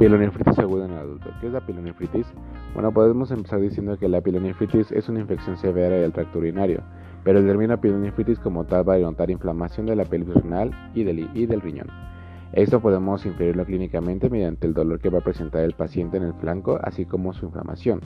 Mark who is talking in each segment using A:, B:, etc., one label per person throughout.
A: Pielonefritis aguda en el adulto. ¿Qué es la pielonefritis? Bueno, podemos empezar diciendo que la pielonefritis es una infección severa del tracto urinario, pero el término pielonefritis como tal va a denotar inflamación de la pelvis renal y del, y del riñón. Esto podemos inferirlo clínicamente mediante el dolor que va a presentar el paciente en el flanco, así como su inflamación.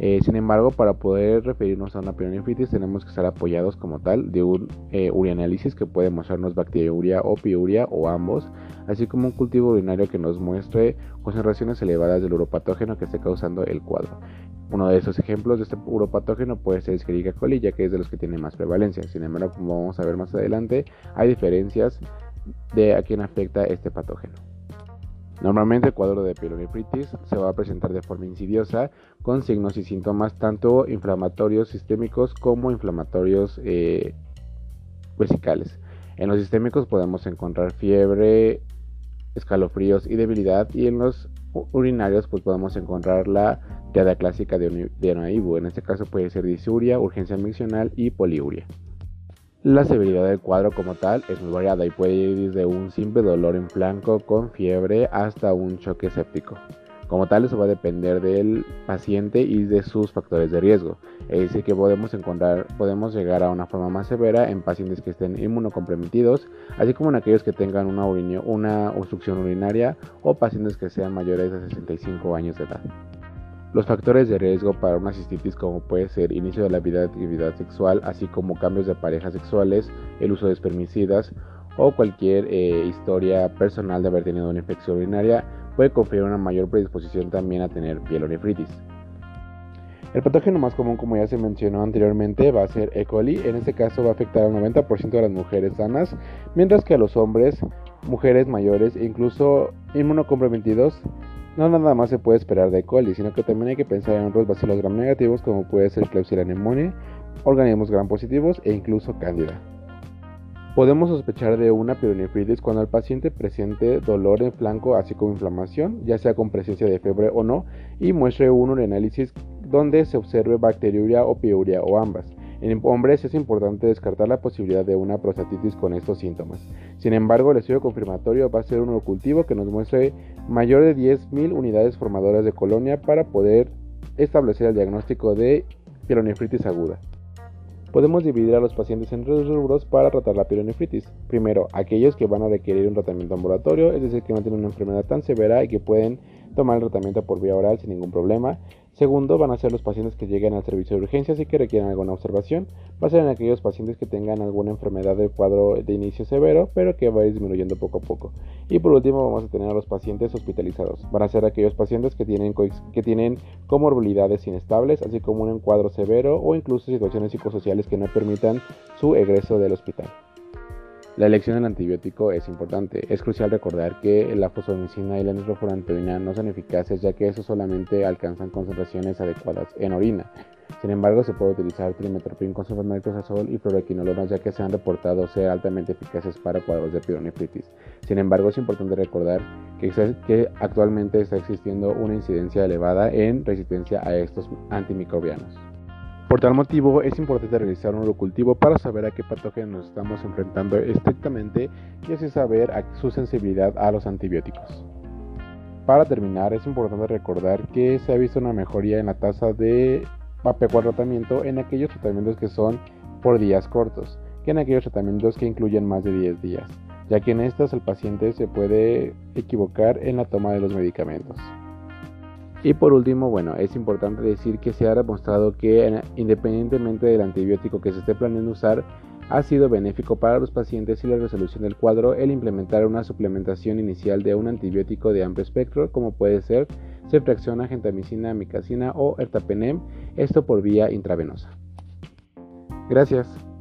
A: Eh, sin embargo, para poder referirnos a una pielonefritis tenemos que estar apoyados como tal de un eh, urianálisis que puede mostrarnos bacteriuria o piuria o ambos, así como un cultivo urinario que nos muestre concentraciones elevadas del uropatógeno que esté causando el cuadro. Uno de esos ejemplos de este uropatógeno puede ser Escherichia coli, ya que es de los que tiene más prevalencia. Sin embargo, como vamos a ver más adelante, hay diferencias de a quién afecta este patógeno. Normalmente el cuadro de pielonefritis se va a presentar de forma insidiosa con signos y síntomas tanto inflamatorios sistémicos como inflamatorios eh, vesicales. En los sistémicos podemos encontrar fiebre, escalofríos y debilidad y en los urinarios pues podemos encontrar la teada clásica de, de En este caso puede ser disuria, urgencia miccional y poliuria. La severidad del cuadro como tal es muy variada y puede ir desde un simple dolor en flanco con fiebre hasta un choque séptico. Como tal, eso va a depender del paciente y de sus factores de riesgo. Es decir, que podemos encontrar, podemos llegar a una forma más severa en pacientes que estén inmunocomprometidos, así como en aquellos que tengan una, una obstrucción urinaria o pacientes que sean mayores de 65 años de edad. Los factores de riesgo para una cistitis como puede ser inicio de la vida de actividad sexual, así como cambios de parejas sexuales, el uso de espermicidas o cualquier eh, historia personal de haber tenido una infección urinaria puede conferir una mayor predisposición también a tener pielonefritis. El patógeno más común, como ya se mencionó anteriormente, va a ser E. coli. En este caso va a afectar al 90% de las mujeres sanas, mientras que a los hombres, mujeres mayores e incluso inmunocomprometidos no nada más se puede esperar de coli, sino que también hay que pensar en otros bacilos gram negativos como puede ser Klebsiella pneumoniae, organismos gram positivos e incluso cándida. Podemos sospechar de una pielonefritis cuando el paciente presente dolor en flanco así como inflamación, ya sea con presencia de fiebre o no, y muestre un urinalysis donde se observe bacteriuria o piuria o ambas. En hombres es importante descartar la posibilidad de una prostatitis con estos síntomas. Sin embargo, el estudio confirmatorio va a ser un ocultivo que nos muestre mayor de 10.000 unidades formadoras de colonia para poder establecer el diagnóstico de pielonefritis aguda. Podemos dividir a los pacientes en tres rubros para tratar la pielonefritis. Primero, aquellos que van a requerir un tratamiento ambulatorio, es decir, que no tienen una enfermedad tan severa y que pueden tomar el tratamiento por vía oral sin ningún problema. Segundo, van a ser los pacientes que lleguen al servicio de urgencias y que requieran alguna observación. Va a ser en aquellos pacientes que tengan alguna enfermedad del cuadro de inicio severo, pero que va disminuyendo poco a poco. Y por último, vamos a tener a los pacientes hospitalizados. Van a ser aquellos pacientes que tienen, que tienen comorbilidades inestables, así como un cuadro severo o incluso situaciones psicosociales que no permitan su egreso del hospital. La elección del antibiótico es importante. Es crucial recordar que la fosfomicina y la nitrofurantoína no son eficaces ya que esos solamente alcanzan concentraciones adecuadas en orina. Sin embargo, se puede utilizar trimetoprim con sulfonamidazol y fluoroquinolonas ya que se han reportado ser altamente eficaces para cuadros de pielonefritis. Sin embargo, es importante recordar que, que actualmente está existiendo una incidencia elevada en resistencia a estos antimicrobianos. Por tal motivo es importante realizar un cultivo para saber a qué patógeno nos estamos enfrentando estrictamente y así saber su sensibilidad a los antibióticos. Para terminar, es importante recordar que se ha visto una mejoría en la tasa de apecuar tratamiento en aquellos tratamientos que son por días cortos, que en aquellos tratamientos que incluyen más de 10 días, ya que en estos el paciente se puede equivocar en la toma de los medicamentos. Y por último, bueno, es importante decir que se ha demostrado que independientemente del antibiótico que se esté planeando usar, ha sido benéfico para los pacientes y la resolución del cuadro el implementar una suplementación inicial de un antibiótico de amplio espectro, como puede ser ceftriaxona, gentamicina, micacina o ertapenem, esto por vía intravenosa. Gracias.